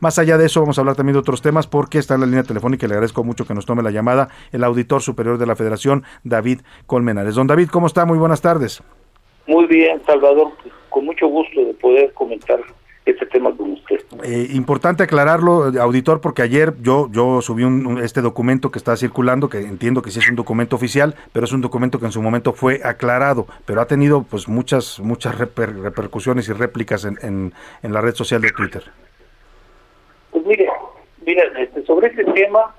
Más allá de eso, vamos a hablar también de otros temas porque está en la línea telefónica y le agradezco mucho que nos tome la llamada el auditor superior de la Federación, David Colmenares. Don David, ¿cómo está? Muy buenas tardes. Muy bien, Salvador. Con mucho gusto de poder comentar este tema con usted. Eh, importante aclararlo, auditor, porque ayer yo yo subí un, este documento que está circulando, que entiendo que sí es un documento oficial, pero es un documento que en su momento fue aclarado, pero ha tenido pues muchas muchas repercusiones y réplicas en, en, en la red social de Twitter. Pues mire, mira, este, sobre este tema,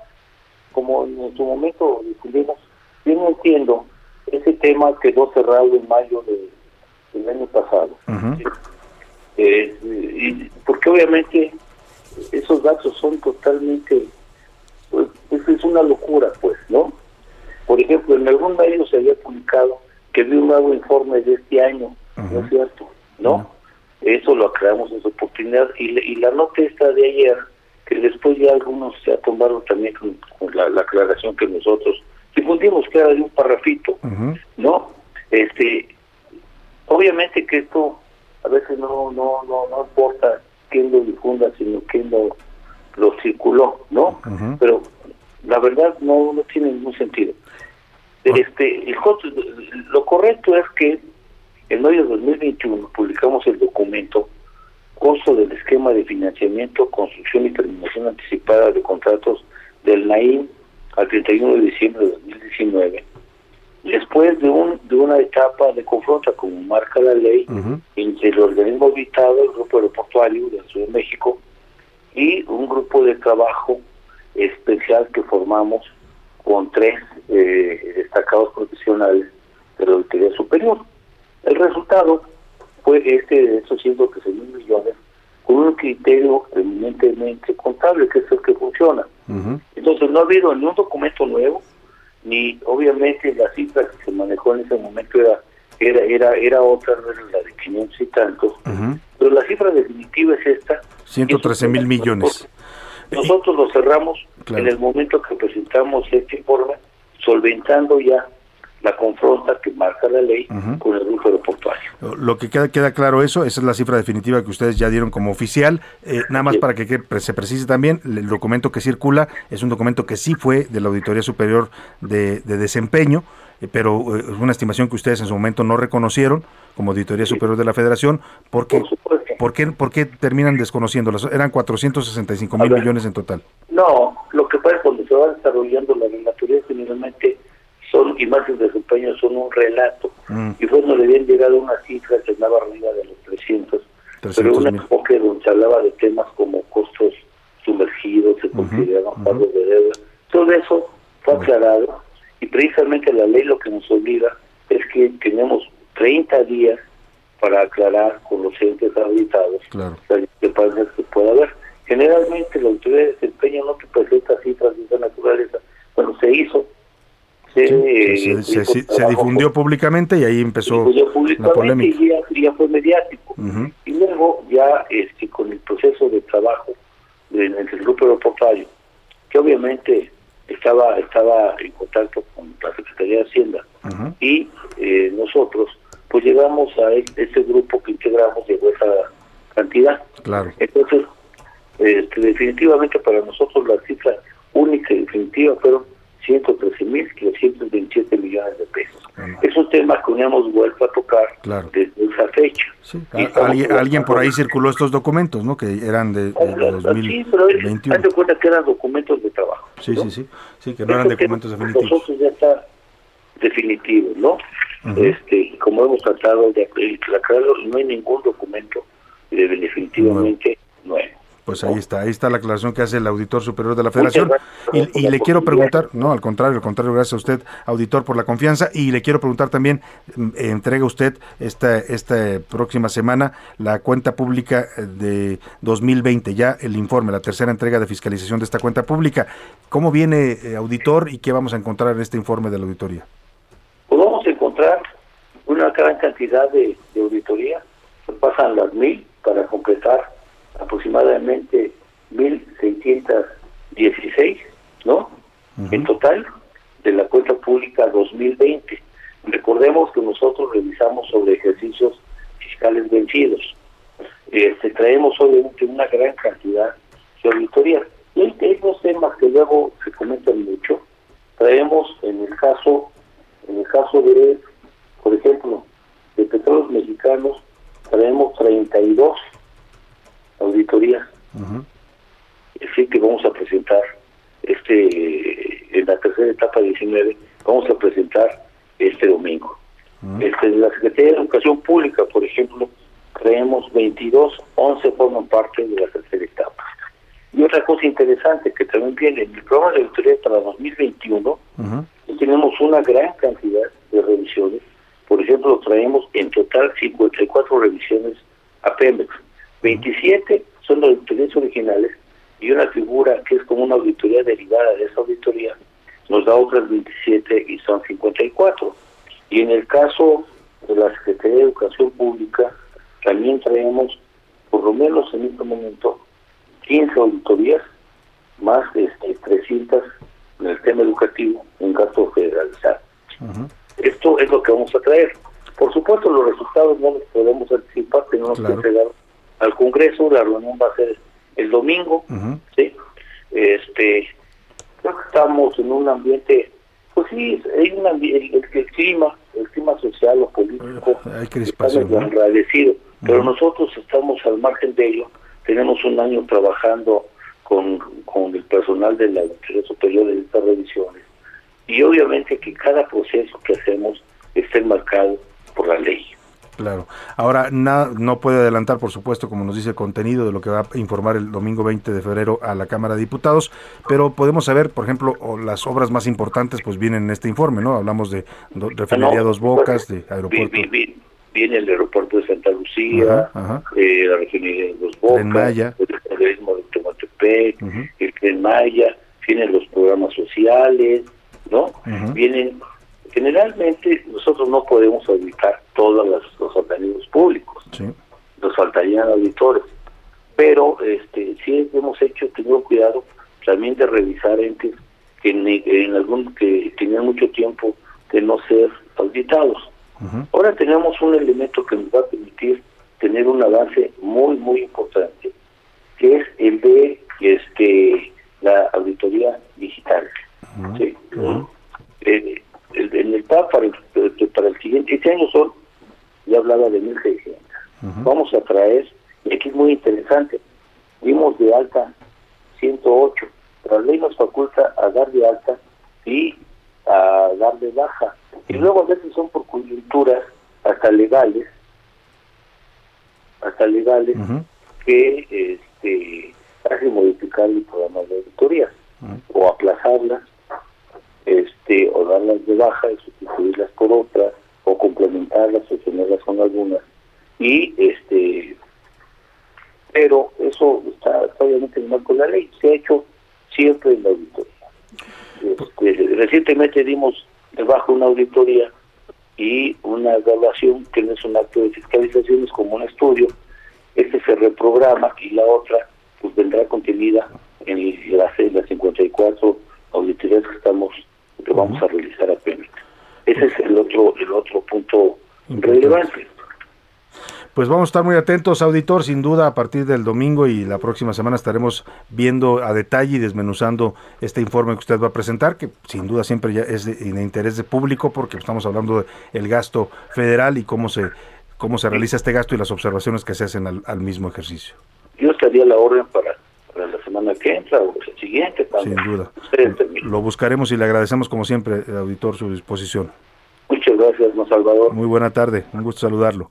como en su momento discutimos, yo no entiendo, ese tema quedó cerrado en mayo del año pasado. Eh, porque obviamente esos datos son totalmente, pues, es una locura, pues, ¿no? Por ejemplo, en algún medio se había publicado que había un nuevo informe de este año, ¿no es cierto? ¿No? Eso lo aclaramos en su oportunidad. Y, y la nota esta de ayer, que después ya algunos se tomaron también con, la, aclaración que nosotros difundimos, que era de un parrafito, ¿no? Este, obviamente que esto a veces no no no no importa quién lo difunda, sino quién lo, lo circuló, ¿no? Pero la verdad no, no tiene ningún sentido. Este, el, lo correcto es que en mayo de 2021 publicamos el documento Costo del esquema de financiamiento, construcción y terminación anticipada de contratos del NAIM al 31 de diciembre de 2019, después de, un, de una etapa de confronta, como marca la ley, entre el organismo habitado, el Grupo Aeroportuario de la Ciudad de México, y un grupo de trabajo especial que formamos con tres eh, destacados profesionales de la Auditoría Superior. El resultado fue este de esos 113 mil millones con un criterio eminentemente contable, que es el que funciona. Entonces no ha habido ni un documento nuevo, ni obviamente la cifra que se manejó en ese momento era era era, era otra, era la de 500 y tantos, pero la cifra definitiva es esta. 113 mil millones. Nosotros lo cerramos en el momento que presentamos este informe, solventando ya la confronta que marca la ley con el grupo aeroportuario. Lo que queda, queda claro eso, esa es la cifra definitiva que ustedes ya dieron como oficial. Eh, nada más para que, se precise también, el documento que circula es un documento que sí fue de la Auditoría Superior de, Desempeño, eh, pero eh, es una estimación que ustedes en su momento no reconocieron como Auditoría Superior de la Federación, porque Por, qué, ¿por qué terminan desconociéndolas? Eran 465 mil millones en total. No, lo que pasa es cuando se va desarrollando la regulatoría generalmente son imágenes de desempeño son un relato mm. y fue donde le habían llegado una cifra que andaba arriba de los 300, pero un enfoque donde se hablaba de temas como costos sumergidos, se consideraban pagos de deuda, todo eso fue aclarado y precisamente la ley lo que nos obliga es que tenemos 30 días para aclarar con los entes habilitados claro. las discrepancias que pueda haber. Generalmente la autoridad de desempeño no te presenta cifras de esa naturaleza. Bueno, se hizo, se, difundió públicamente y ahí empezó la polémica. Y ya, fue mediático. Y luego ya este, con el proceso de trabajo en el grupo aeroportuario, que obviamente estaba estaba en contacto con la Secretaría de Hacienda y eh, nosotros pues llegamos a e, ese grupo que integramos llegó esa cantidad. Claro. Entonces, este, definitivamente para nosotros la cifra única y definitiva fueron 113.327 millones de pesos. Es un tema que no hemos vuelto a tocar desde esa fecha. alguien, por ahí circuló estos documentos, ¿no? Que eran de, de 2021. Sí, pero cuenta que eran documentos de trabajo. Sí, sí, sí, sí, que no eran documentos definitivos. Nosotros ya está definitivo, ¿no? este Como hemos tratado de aclararlo, no hay ningún documento de definitivamente nuevo. Pues ahí está, ahí está la aclaración que hace el auditor superior de la Federación. Y, le quiero preguntar, no, al contrario, al contrario, gracias a usted, auditor, por la confianza. Y le quiero preguntar también, mm, entrega usted esta, esta próxima semana la cuenta pública eh, de 2020, ya el informe, la tercera entrega de fiscalización de esta cuenta pública. ¿Cómo viene, eh, auditor, y qué vamos a encontrar en este informe de la auditoría? Pues vamos a encontrar una gran cantidad de, de auditoría, pasan las mil para completar aproximadamente 1.616, ¿no? En total, de la cuenta pública 2020. Recordemos que nosotros revisamos sobre ejercicios fiscales vencidos. Este, traemos obviamente una gran cantidad de auditorías. Y hay, dos temas que luego se comentan mucho. Traemos en el caso, en el caso de, por ejemplo, de petróleos mexicanos, traemos 32 auditoría. Así que vamos a presentar este en la tercera etapa 19, vamos a presentar este domingo. este, la Secretaría de Educación Pública, por ejemplo, creemos 22, 11 forman parte de la tercera etapa. Y otra cosa interesante que también viene en el programa de auditoría para 2021, tenemos una gran cantidad de revisiones. Por ejemplo, traemos en total 54 revisiones a Pemex 27 son auditorías originales y una figura que es como una auditoría derivada de esa auditoría nos da otras 27 y son 54. Y en el caso de la Secretaría de Educación Pública, también traemos, por lo menos en este momento, 15 auditorías, más este, 300 en el tema educativo, en gasto federalizado. Esto es lo que vamos a traer. Por supuesto, los resultados no los podemos anticipar, tenemos que entregar al Congreso, la reunión va a ser el domingo, ¿sí? Este, creo que estamos en un ambiente, pues sí, hay un ambiente, el, clima, el clima social o político, hay agradecido, pero nosotros estamos al margen de ello, tenemos un año trabajando con, con el personal de la Universidad Superior de estas revisiones, y obviamente que cada proceso que hacemos esté marcado por la ley. Claro. Ahora, no puede adelantar, por supuesto, como nos dice el contenido de lo que va a informar el domingo 20 de febrero a la Cámara de Diputados, pero podemos saber, por ejemplo, las obras más importantes pues vienen en este informe, ¿no? Hablamos de refinería Dos Bocas, de aeropuerto. Viene el aeropuerto de Santa Lucía, eh, la refinería Dos Bocas, Maya. el turismo de Tomatepec, el Tren Maya, vienen los programas sociales, ¿no? Vienen Generalmente nosotros no podemos auditar todos los, organismos públicos, nos faltarían auditores, pero este sí hemos hecho, tenido cuidado también de revisar entes que en, algún que tenían mucho tiempo de no ser auditados. Ahora tenemos un elemento que nos va a permitir tener un avance muy muy importante, que es el de este la auditoría digital. ¿sí? Eh, en el PAP para el, para el siguiente, este año son, ya hablaba de 1.600. Traer, y aquí es muy interesante, dimos de alta 108, la ley nos faculta a dar de alta y a dar de baja. Y luego a veces son por coyunturas hasta legales, hasta legales, que este, hacen modificar el programa de auditorías o aplazarlas este o darlas de baja y sustituirlas por otras o complementarlas o tenerlas con algunas. Y este pero eso está, obviamente en marco de la ley. Se ha hecho siempre en la auditoría. Este, recientemente dimos debajo una auditoría y una evaluación que no es un acto de fiscalización es como un estudio. Este se reprograma y la otra pues vendrá contenida en las, las 54 auditorías que estamos que vamos a realizar apenas. Ese es el otro, el otro punto relevante. Pues vamos a estar muy atentos, auditor, sin duda a partir del domingo y la próxima semana estaremos viendo a detalle y desmenuzando este informe que usted va a presentar, que sin duda siempre ya es de, interés de público porque estamos hablando del gasto federal y cómo se cómo se realiza este gasto y las observaciones que se hacen al, al mismo ejercicio. Yo estaría la orden para la semana que entra o el siguiente. Sin duda. Lo buscaremos y le agradecemos como siempre, eh, auditor, su disposición. Muchas gracias, don Salvador. Muy buena tarde, un gusto saludarlo.